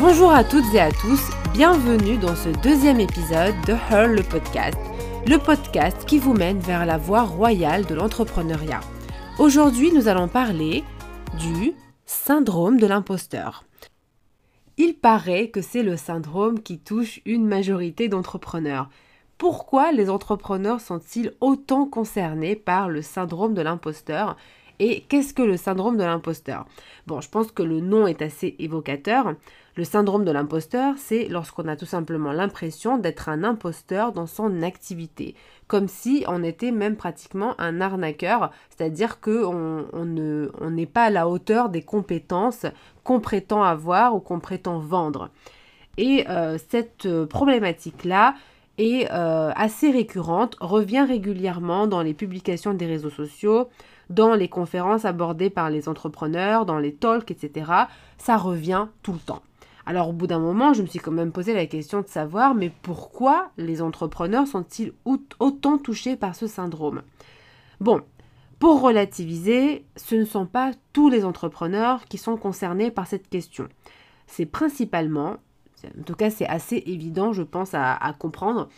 Bonjour à toutes et à tous, bienvenue dans ce deuxième épisode de Her le podcast, le podcast qui vous mène vers la voie royale de l'entrepreneuriat. Aujourd'hui, nous allons parler du syndrome de l'imposteur. Il paraît que c'est le syndrome qui touche une majorité d'entrepreneurs. Pourquoi les entrepreneurs sont-ils autant concernés par le syndrome de l'imposteur? Et qu'est-ce que le syndrome de l'imposteur? Bon, je pense que le nom est assez évocateur. Le syndrome de l'imposteur, c'est lorsqu'on a tout simplement l'impression d'être un imposteur dans son activité, comme si on était même pratiquement un arnaqueur, c'est-à-dire qu'on on n'est pas à la hauteur des compétences qu'on prétend avoir ou qu'on prétend vendre. Et euh, cette problématique-là, est euh, assez récurrente, revient régulièrement dans les publications des réseaux sociaux, dans les conférences abordées par les entrepreneurs, dans les talks, etc. Ça revient tout le temps. Alors au bout d'un moment, je me suis quand même posé la question de savoir, mais pourquoi les entrepreneurs sont-ils autant touchés par ce syndrome? Bon, pour relativiser, ce ne sont pas tous les entrepreneurs qui sont concernés par cette question. C'est principalement, en tout cas c'est assez évident je pense à, comprendre,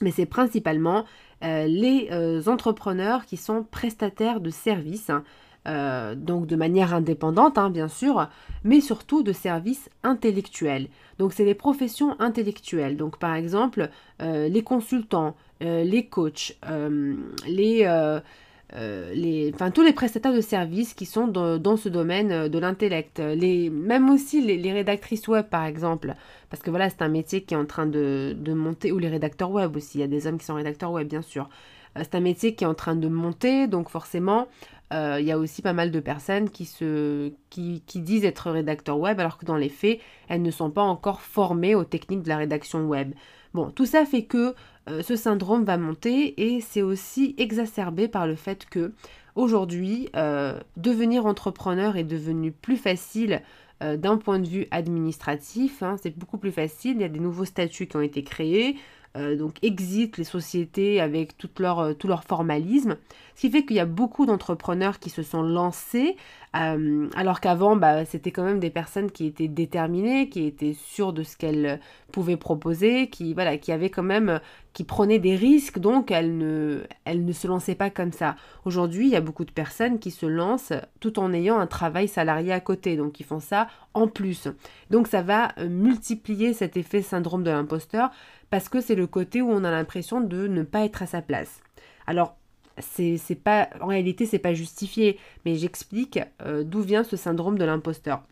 mais c'est principalement euh, les euh, entrepreneurs qui sont prestataires de services, hein, euh, donc de manière indépendante hein, bien sûr, mais surtout de services intellectuels. Donc c'est les professions intellectuelles, donc par exemple les consultants, les coachs, les euh, les, enfin, tous les prestataires de services qui sont dans, ce domaine euh, de l'intellect, les, même aussi les, rédactrices web par exemple, parce que voilà, c'est un métier qui est en train de, monter, ou les rédacteurs web aussi, il y a des hommes qui sont rédacteurs web bien sûr. Euh, c'est un métier qui est en train de monter, donc forcément, il y a aussi pas mal de personnes qui, se, qui, disent être rédacteurs web, alors que dans les faits, elles ne sont pas encore formées aux techniques de la rédaction web. Bon, tout ça fait que euh, ce syndrome va monter et c'est aussi exacerbé par le fait que aujourd'hui, euh, devenir entrepreneur est devenu plus facile euh, d'un point de vue administratif. Hein, c'est beaucoup plus facile. Il y a des nouveaux statuts qui ont été créés. Euh, donc exit les sociétés avec tout leur, euh, tout leur formalisme. Ce qui fait qu'il y a beaucoup d'entrepreneurs qui se sont lancés, euh, alors qu'avant, bah, c'était quand même des personnes qui étaient déterminées, qui étaient sûres de ce qu'elles pouvaient proposer, qui, voilà, qui avaient quand même, qui prenaient des risques, donc elles ne, elles ne se lançaient pas comme ça. Aujourd'hui, il y a beaucoup de personnes qui se lancent tout en ayant un travail salarié à côté, donc ils font ça en plus. Donc ça va multiplier cet effet syndrome de l'imposteur parce que c'est le côté où on a l'impression de ne pas être à sa place. Alors, c'est pas en réalité c'est pas justifié, mais j'explique euh, d'où vient ce syndrome de l'imposteur.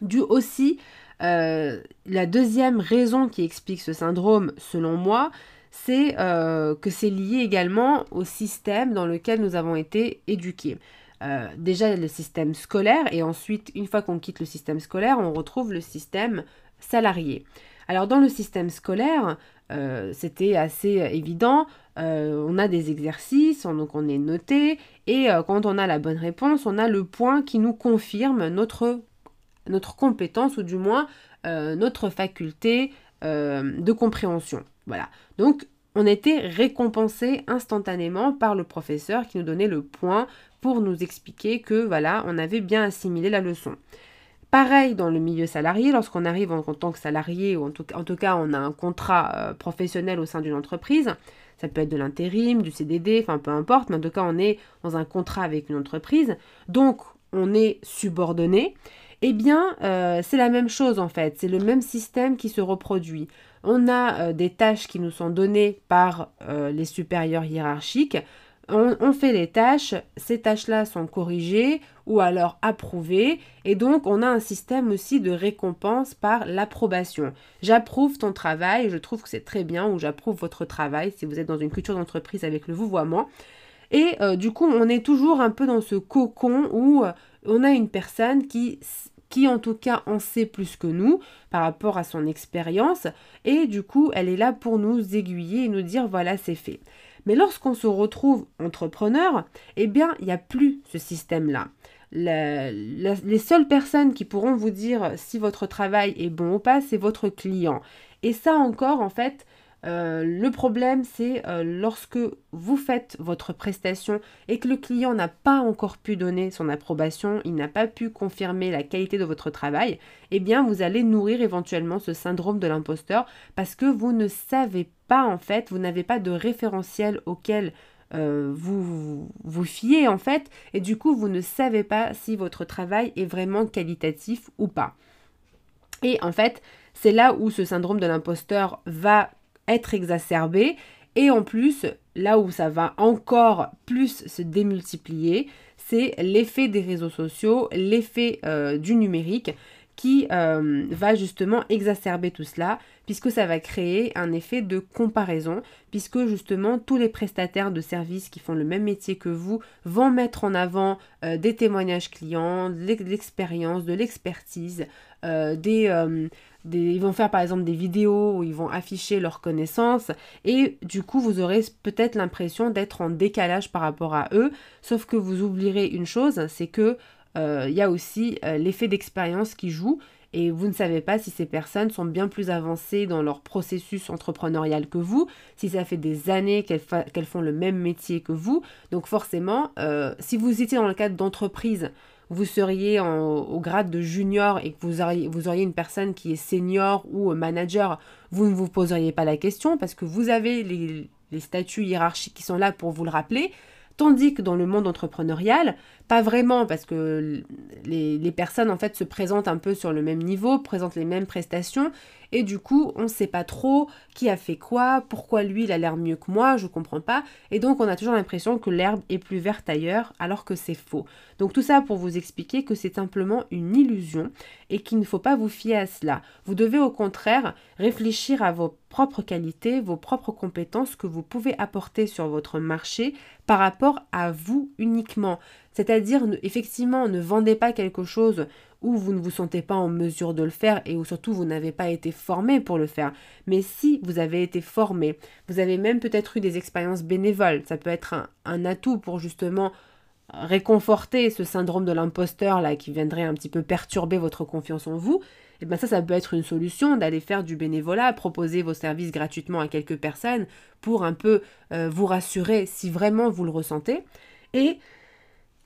Dû aussi euh, la deuxième raison qui explique ce syndrome, selon moi, c'est euh, que c'est lié également au système dans lequel nous avons été éduqués. déjà le système scolaire et ensuite une fois qu'on quitte le système scolaire, on retrouve le système salarié. Alors dans le système scolaire, euh, c'était assez évident. Euh, on a des exercices, donc on est noté, et euh, quand on a la bonne réponse, on a le point qui nous confirme notre, notre compétence, ou du moins notre faculté de compréhension. Voilà. Donc on était récompensé instantanément par le professeur qui nous donnait le point pour nous expliquer que voilà, on avait bien assimilé la leçon. Pareil dans le milieu salarié, lorsqu'on arrive en, tant que salarié, ou en tout, cas on a un contrat euh, professionnel au sein d'une entreprise, ça peut être de l'intérim, du CDD, enfin peu importe, mais en tout cas on est dans un contrat avec une entreprise, donc on est subordonné, eh bien euh, c'est la même chose en fait, c'est le même système qui se reproduit. On a euh, des tâches qui nous sont données par les supérieurs hiérarchiques, on, fait les tâches, ces tâches-là sont corrigées ou alors approuvées, et donc on a un système aussi de récompense par l'approbation. J'approuve ton travail, je trouve que c'est très bien, ou j'approuve votre travail si vous êtes dans une culture d'entreprise avec le vouvoiement. Et euh, du coup, on est toujours un peu dans ce cocon où euh, on a une personne qui qui en tout cas en sait plus que nous par rapport à son expérience et du coup elle est là pour nous aiguiller et nous dire voilà c'est fait. Mais lorsqu'on se retrouve entrepreneur, eh bien, il n'y a plus ce système-là. les seules personnes qui pourront vous dire si votre travail est bon ou pas, c'est votre client. Et ça encore, en fait, Euh, le problème, c'est euh, lorsque vous faites votre prestation et que le client n'a pas encore pu donner son approbation, il n'a pas pu confirmer la qualité de votre travail, eh bien, vous allez nourrir éventuellement ce syndrome de l'imposteur parce que vous ne savez pas, en fait, vous n'avez pas de référentiel auquel euh, vous vous fiez, en fait, et du coup, vous ne savez pas si votre travail est vraiment qualitatif ou pas. Et en fait, c'est là où ce syndrome de l'imposteur va être exacerbé. Et en plus, là où ça va encore plus se démultiplier, c'est l'effet des réseaux sociaux, l'effet euh, du numérique qui euh, va justement exacerber tout cela, puisque ça va créer un effet de comparaison, puisque justement tous les prestataires de services qui font le même métier que vous vont mettre en avant euh, des témoignages clients, de l'expérience, de l'expertise, des, ils vont faire par exemple des vidéos où ils vont afficher leurs connaissances et du coup vous aurez peut-être l'impression d'être en décalage par rapport à eux, sauf que vous oublierez une chose, c'est que euh, il y a aussi euh, l'effet d'expérience qui joue et vous ne savez pas si ces personnes sont bien plus avancées dans leur processus entrepreneurial que vous, si ça fait des années qu'elles font le même métier que vous. Donc forcément, euh, si vous étiez dans le cadre d'entreprise, vous seriez au grade de junior et que vous auriez, vous auriez une personne qui est senior ou manager, vous ne vous poseriez pas la question parce que vous avez les, les statuts hiérarchiques qui sont là pour vous le rappeler. Tandis que dans le monde entrepreneurial, pas vraiment parce que les, les, personnes en fait se présentent un peu sur le même niveau, présentent les mêmes prestations et du coup on ne sait pas trop qui a fait quoi, pourquoi lui il a l'air mieux que moi, je comprends pas et donc on a toujours l'impression que l'herbe est plus verte ailleurs alors que c'est faux. Donc tout ça pour vous expliquer que c'est simplement une illusion et qu'il ne faut pas vous fier à cela. Vous devez au contraire réfléchir à vos propres qualités, vos propres compétences que vous pouvez apporter sur votre marché par rapport à vous uniquement. C'est-à-dire, effectivement, ne vendez pas quelque chose où vous ne vous sentez pas en mesure de le faire et où surtout vous n'avez pas été formé pour le faire. Mais si vous avez été formé, vous avez même peut-être eu des expériences bénévoles, ça peut être un, atout pour justement réconforter ce syndrome de l'imposteur là qui viendrait un petit peu perturber votre confiance en vous, et eh bien ça, ça peut être une solution d'aller faire du bénévolat, proposer vos services gratuitement à quelques personnes pour un peu euh, vous rassurer si vraiment vous le ressentez. Et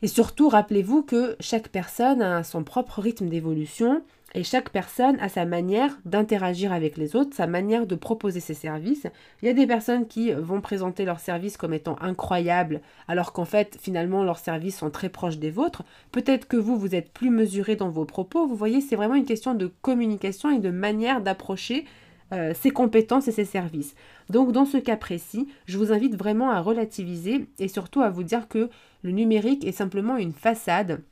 et surtout, rappelez-vous que chaque personne a son propre rythme d'évolution et chaque personne a sa manière d'interagir avec les autres, sa manière de proposer ses services. Il y a des personnes qui vont présenter leurs services comme étant incroyables, alors qu'en fait, finalement, leurs services sont très proches des vôtres. Peut-être que vous, vous êtes plus mesuré dans vos propos. Vous voyez, c'est vraiment une question de communication et de manière d'approcher euh, ses compétences et ses services. Donc dans ce cas précis, je vous invite vraiment à relativiser et surtout à vous dire que le numérique est simplement une façade.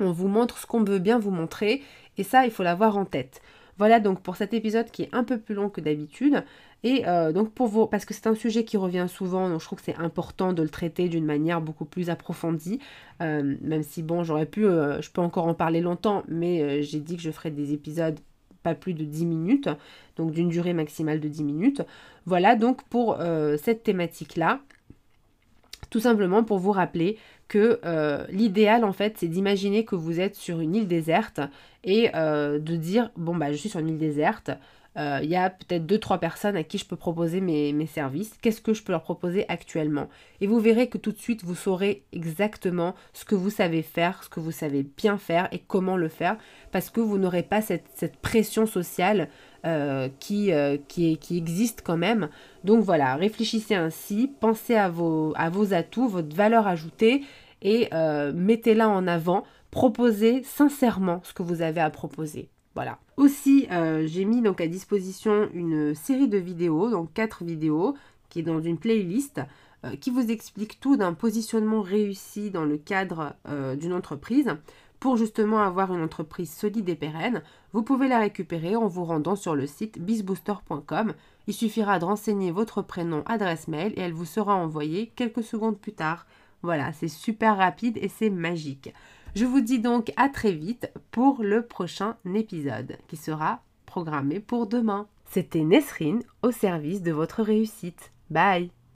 On vous montre ce qu'on veut bien vous montrer et ça, il faut l'avoir en tête. Voilà donc pour cet épisode qui est un peu plus long que d'habitude. Et euh, donc pour vous, parce que c'est un sujet qui revient souvent, donc je trouve que c'est important de le traiter d'une manière beaucoup plus approfondie. Euh, même si bon, j'aurais pu, je peux encore en parler longtemps, mais j'ai dit que je ferais des épisodes pas plus de 10 minutes, donc d'une durée maximale de 10 minutes. Voilà donc pour euh, cette thématique-là. Tout simplement pour vous rappeler que euh, l'idéal en fait c'est d'imaginer que vous êtes sur une île déserte et euh, de dire bon bah je suis sur une île déserte, il y a peut-être deux trois personnes à qui je peux proposer mes, services. Qu'est-ce que je peux leur proposer actuellement? Et vous verrez que tout de suite, vous saurez exactement ce que vous savez faire, ce que vous savez bien faire et comment le faire, parce que vous n'aurez pas cette, pression sociale euh, qui, euh, qui, qui, existe quand même. Donc voilà, réfléchissez ainsi, pensez à vos, à vos atouts, votre valeur ajoutée et mettez-la en avant. Proposez sincèrement ce que vous avez à proposer. Voilà. Aussi, euh, j'ai mis donc à disposition une série de vidéos, donc quatre vidéos, qui est dans une playlist, euh, qui vous explique tout d'un positionnement réussi dans le cadre euh, d'une entreprise. Pour justement avoir une entreprise solide et pérenne, vous pouvez la récupérer en vous rendant sur le site bizbooster.com. Il suffira de renseigner votre prénom, adresse mail et elle vous sera envoyée quelques secondes plus tard. Voilà, c'est super rapide et c'est magique. Je vous dis donc à très vite pour le prochain épisode qui sera programmé pour demain. C'était Nesrine au service de votre réussite. Bye